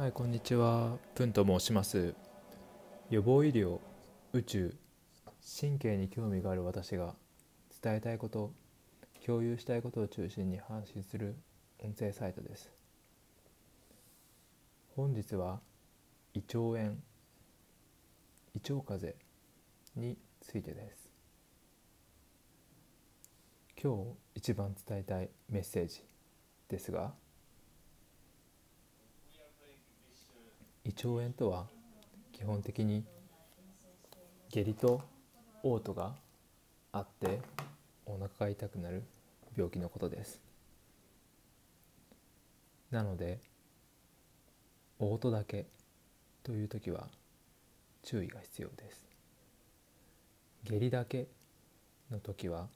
はいこんにちは。プンと申します。予防医療宇宙神経に興味がある私が伝えたいこと共有したいことを中心に発信する音声サイトです。本日は胃腸炎胃腸風邪についてです。今日一番伝えたいメッセージですが胃腸炎とは基本的に下痢と嘔吐があってお腹が痛くなる病気のことです。なので嘔吐だけという時は注意が必要です。下痢だけの時は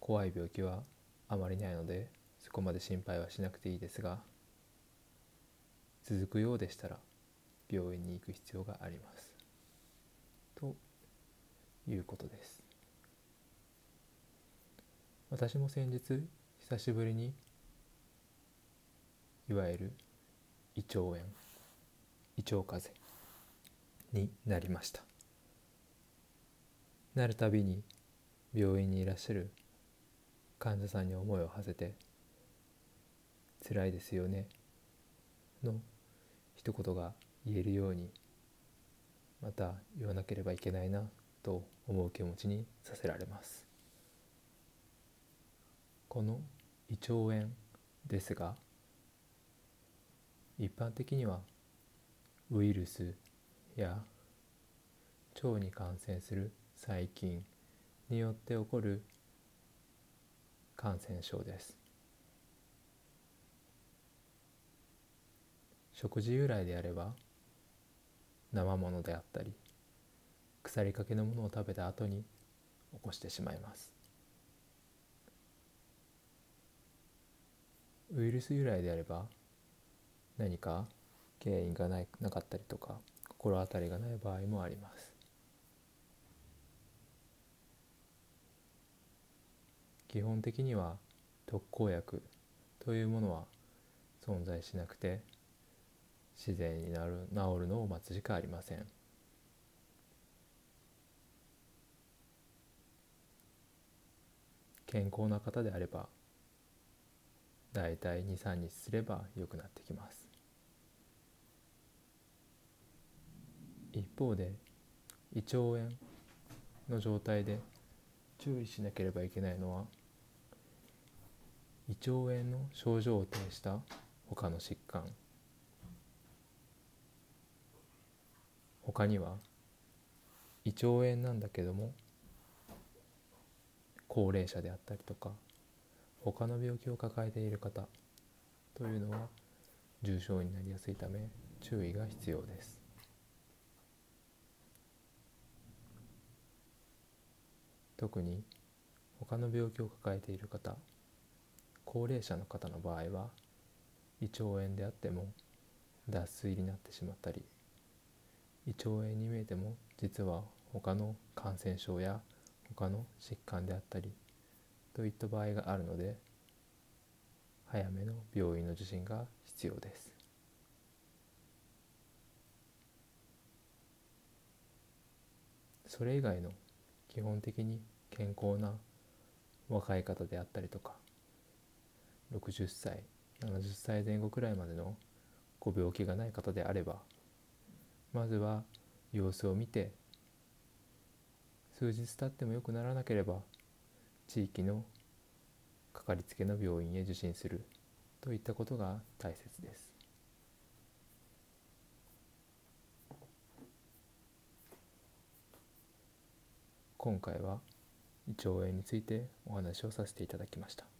怖い病気はあまりないのでそこまで心配はしなくていいですが続くようでしたら病院に行く必要があります。ということです。私も先日久しぶりにいわゆる胃腸炎胃腸風邪になりました。なるたびに病院にいらっしゃる患者さんに思いを馳せて「辛いですよね」の一言が言えるようにまた言わなければいけないなと思う気持ちにさせられます。この胃腸炎ですが一般的にはウイルスや腸に感染する細菌によって起こる感染症です。食事由来であれば生ものであったり腐りかけのものを食べた後に起こしてしまいます。ウイルス由来であれば何か原因がないなかったりとか心当たりがない場合もあります。基本的には特効薬というものは存在しなくて自然になる治るのを待つしかありません。健康な方であればだいたい23日すれば良くなってきます。一方で胃腸炎の状態で注意しなければいけないのは胃腸炎の症状を呈した他の疾患。他には？胃腸炎なんだけども。高齢者であったりとか。他の病気を抱えている方。というのは重症になりやすいため注意が必要です。特に他の病気を抱えている方。高齢者の方の場合は胃腸炎であっても脱水になってしまったり胃腸炎に見えても実は他の感染症や他の疾患であったりといった場合があるので早めの病院の受診が必要です。それ以外の基本的に健康な若い方であったりとか60歳70歳前後くらいまでのご病気がない方であればまずは様子を見て数日経っても良くならなければ地域のかかりつけの病院へ受診するといったことが大切です。今回は胃腸炎についてお話をさせていただきました。